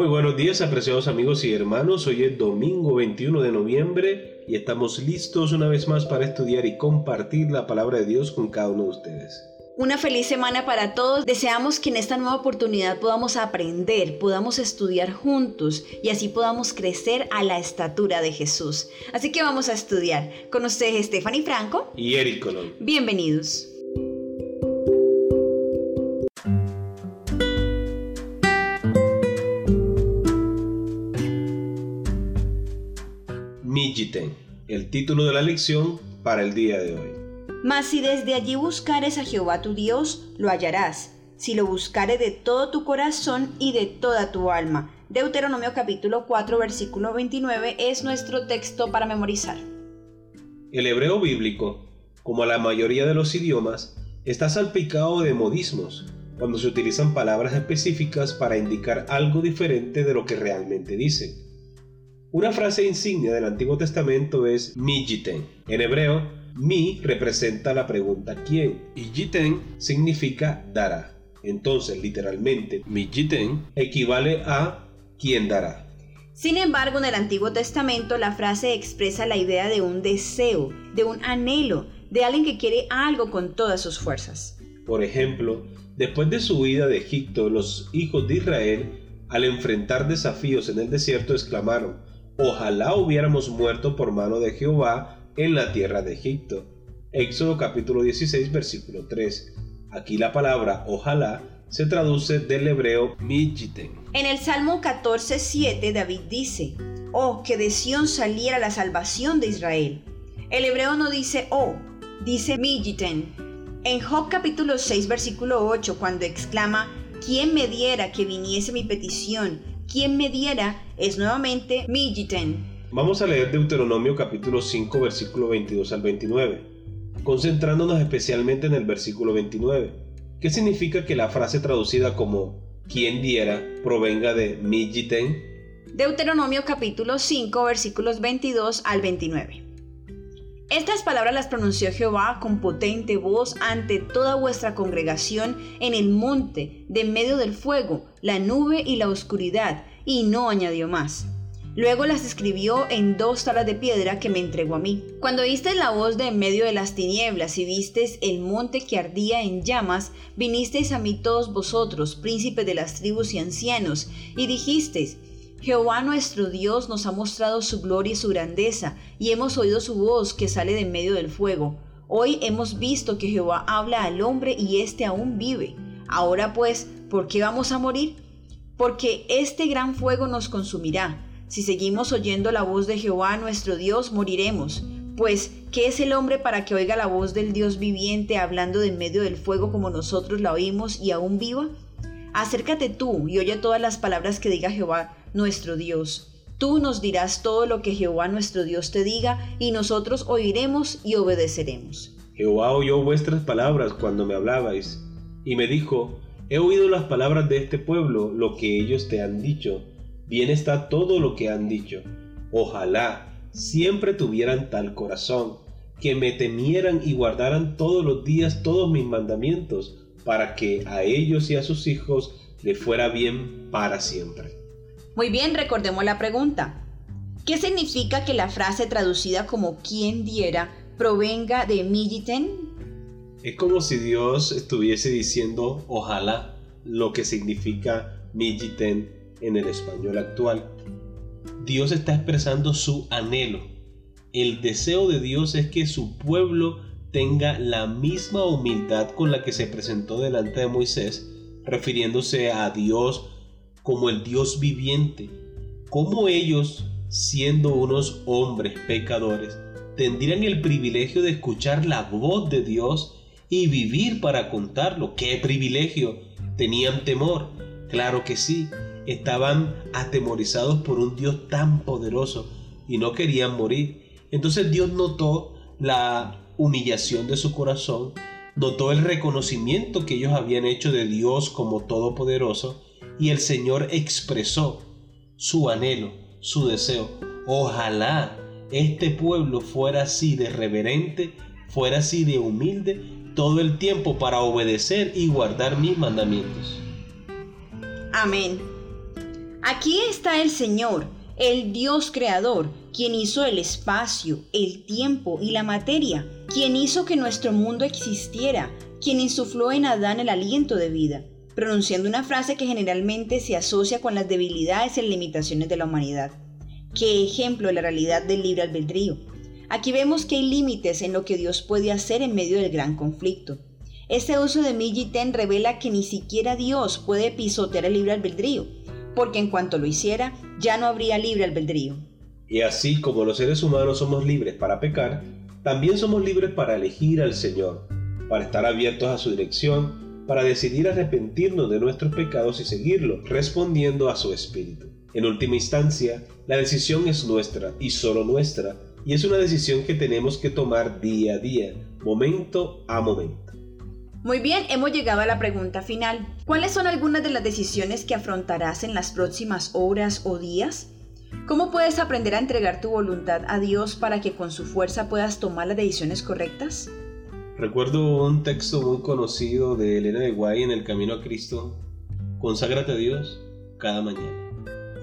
Muy buenos días, apreciados amigos y hermanos. Hoy es domingo 21 de noviembre y estamos listos una vez más para estudiar y compartir la palabra de Dios con cada uno de ustedes. Una feliz semana para todos. Deseamos que en esta nueva oportunidad podamos aprender, podamos estudiar juntos y así podamos crecer a la estatura de Jesús. Así que vamos a estudiar. Con ustedes Stephanie Franco y Eric Colón. Bienvenidos. El título de la lección para el día de hoy. Mas si desde allí buscares a Jehová tu Dios, lo hallarás, si lo buscares de todo tu corazón y de toda tu alma. Deuteronomio capítulo 4 versículo 29 es nuestro texto para memorizar. El hebreo bíblico, como la mayoría de los idiomas, está salpicado de modismos, cuando se utilizan palabras específicas para indicar algo diferente de lo que realmente dicen. Una frase insignia del Antiguo Testamento es mi jiten. En hebreo, mi representa la pregunta quién y jiten significa dará. Entonces, literalmente, mi jiten equivale a quién dará. Sin embargo, en el Antiguo Testamento la frase expresa la idea de un deseo, de un anhelo, de alguien que quiere algo con todas sus fuerzas. Por ejemplo, después de su huida de Egipto, los hijos de Israel, al enfrentar desafíos en el desierto, exclamaron, Ojalá hubiéramos muerto por mano de Jehová en la tierra de Egipto. Éxodo capítulo 16 versículo 3. Aquí la palabra ojalá se traduce del hebreo mijiten. En el Salmo 14:7 David dice, Oh, que de Sión saliera la salvación de Israel. El hebreo no dice oh, dice mijiten. En Job capítulo 6 versículo 8 cuando exclama, ¿quién me diera que viniese mi petición? Quien me diera es nuevamente Vamos a leer Deuteronomio capítulo 5 versículo 22 al 29, concentrándonos especialmente en el versículo 29, que significa que la frase traducida como quien diera provenga de mi Deuteronomio capítulo 5 versículos 22 al 29. Estas palabras las pronunció Jehová con potente voz ante toda vuestra congregación en el monte, de medio del fuego, la nube y la oscuridad, y no añadió más. Luego las escribió en dos tablas de piedra que me entregó a mí. Cuando oíste la voz de en medio de las tinieblas y vistes el monte que ardía en llamas, vinisteis a mí todos vosotros, príncipes de las tribus y ancianos, y dijisteis, Jehová nuestro Dios nos ha mostrado su gloria y su grandeza, y hemos oído su voz que sale de medio del fuego. Hoy hemos visto que Jehová habla al hombre y éste aún vive. Ahora pues, ¿por qué vamos a morir? Porque este gran fuego nos consumirá. Si seguimos oyendo la voz de Jehová nuestro Dios, moriremos. Pues, ¿qué es el hombre para que oiga la voz del Dios viviente hablando de medio del fuego como nosotros la oímos y aún viva? Acércate tú y oye todas las palabras que diga Jehová nuestro Dios. Tú nos dirás todo lo que Jehová nuestro Dios te diga, y nosotros oiremos y obedeceremos. Jehová oyó vuestras palabras cuando me hablabais, y me dijo, He oído las palabras de este pueblo, lo que ellos te han dicho. Bien está todo lo que han dicho. Ojalá siempre tuvieran tal corazón, que me temieran y guardaran todos los días todos mis mandamientos, para que a ellos y a sus hijos le fuera bien para siempre. Muy bien, recordemos la pregunta. ¿Qué significa que la frase traducida como quien diera provenga de Mijiten? Es como si Dios estuviese diciendo ojalá lo que significa Mijiten en el español actual. Dios está expresando su anhelo. El deseo de Dios es que su pueblo tenga la misma humildad con la que se presentó delante de Moisés, refiriéndose a Dios como el Dios viviente, como ellos, siendo unos hombres pecadores, tendrían el privilegio de escuchar la voz de Dios y vivir para contarlo. ¡Qué privilegio! ¿Tenían temor? Claro que sí. Estaban atemorizados por un Dios tan poderoso y no querían morir. Entonces Dios notó la humillación de su corazón, notó el reconocimiento que ellos habían hecho de Dios como todopoderoso y el Señor expresó su anhelo, su deseo. Ojalá este pueblo fuera así de reverente, fuera así de humilde todo el tiempo para obedecer y guardar mis mandamientos. Amén. Aquí está el Señor, el Dios creador, quien hizo el espacio, el tiempo y la materia, quien hizo que nuestro mundo existiera, quien insufló en Adán el aliento de vida, pronunciando una frase que generalmente se asocia con las debilidades y limitaciones de la humanidad. Qué ejemplo de la realidad del libre albedrío. Aquí vemos que hay límites en lo que Dios puede hacer en medio del gran conflicto. Este uso de Ten revela que ni siquiera Dios puede pisotear el libre albedrío, porque en cuanto lo hiciera, ya no habría libre albedrío. Y así como los seres humanos somos libres para pecar, también somos libres para elegir al Señor, para estar abiertos a su dirección, para decidir arrepentirnos de nuestros pecados y seguirlo, respondiendo a su espíritu. En última instancia, la decisión es nuestra y solo nuestra, y es una decisión que tenemos que tomar día a día, momento a momento. Muy bien, hemos llegado a la pregunta final. ¿Cuáles son algunas de las decisiones que afrontarás en las próximas horas o días? ¿Cómo puedes aprender a entregar tu voluntad a Dios para que con su fuerza puedas tomar las decisiones correctas? Recuerdo un texto muy conocido de Elena de Guay en El Camino a Cristo. Conságrate a Dios cada mañana.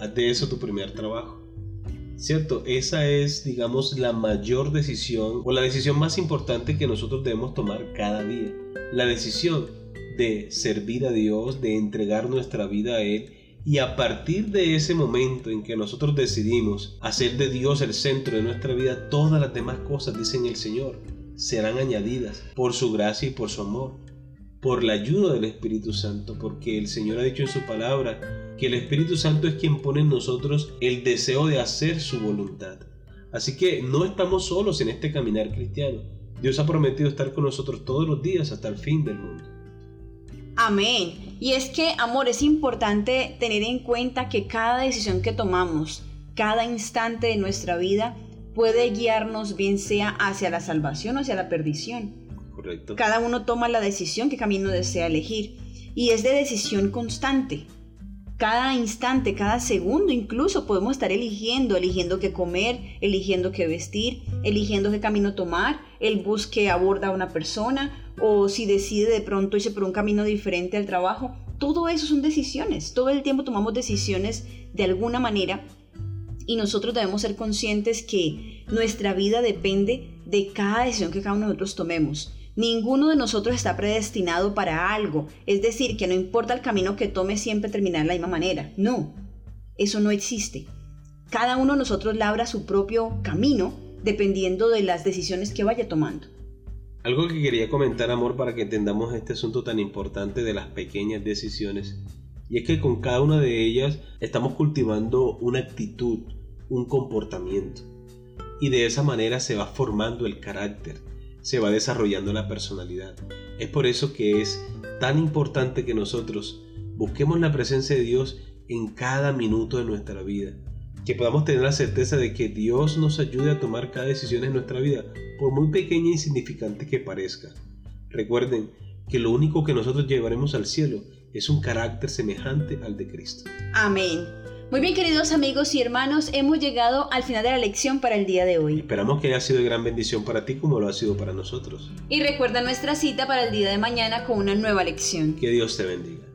Haz de eso tu primer trabajo. ¿Cierto? Esa es, digamos, la mayor decisión o la decisión más importante que nosotros debemos tomar cada día. La decisión de servir a Dios, de entregar nuestra vida a Él y a partir de ese momento en que nosotros decidimos hacer de Dios el centro de nuestra vida, todas las demás cosas, dicen el Señor, serán añadidas por su gracia y por su amor, por la ayuda del Espíritu Santo, porque el Señor ha dicho en su palabra que el Espíritu Santo es quien pone en nosotros el deseo de hacer su voluntad. Así que no estamos solos en este caminar cristiano. Dios ha prometido estar con nosotros todos los días hasta el fin del mundo. Amén. Y es que, amor, es importante tener en cuenta que cada decisión que tomamos, cada instante de nuestra vida, puede guiarnos bien sea hacia la salvación o hacia la perdición. Correcto. Cada uno toma la decisión que camino desea elegir. Y es de decisión constante cada instante, cada segundo incluso podemos estar eligiendo, eligiendo qué comer, eligiendo qué vestir, eligiendo qué camino tomar, el bus que aborda a una persona o si decide de pronto irse por un camino diferente al trabajo. Todo eso son decisiones, todo el tiempo tomamos decisiones de alguna manera y nosotros debemos ser conscientes que nuestra vida depende de cada decisión que cada uno de nosotros tomemos. Ninguno de nosotros está predestinado para algo, es decir, que no importa el camino que tome siempre terminar de la misma manera. No, eso no existe. Cada uno de nosotros labra su propio camino dependiendo de las decisiones que vaya tomando. Algo que quería comentar, amor, para que entendamos este asunto tan importante de las pequeñas decisiones, y es que con cada una de ellas estamos cultivando una actitud, un comportamiento, y de esa manera se va formando el carácter, se va desarrollando la personalidad. Es por eso que es tan importante que nosotros busquemos la presencia de Dios en cada minuto de nuestra vida. Que podamos tener la certeza de que Dios nos ayude a tomar cada decisión en nuestra vida, por muy pequeña e insignificante que parezca. Recuerden que lo único que nosotros llevaremos al cielo es un carácter semejante al de Cristo. Amén. Muy bien, queridos amigos y hermanos, hemos llegado al final de la lección para el día de hoy. Esperamos que haya sido de gran bendición para ti como lo ha sido para nosotros. Y recuerda nuestra cita para el día de mañana con una nueva lección. Que Dios te bendiga.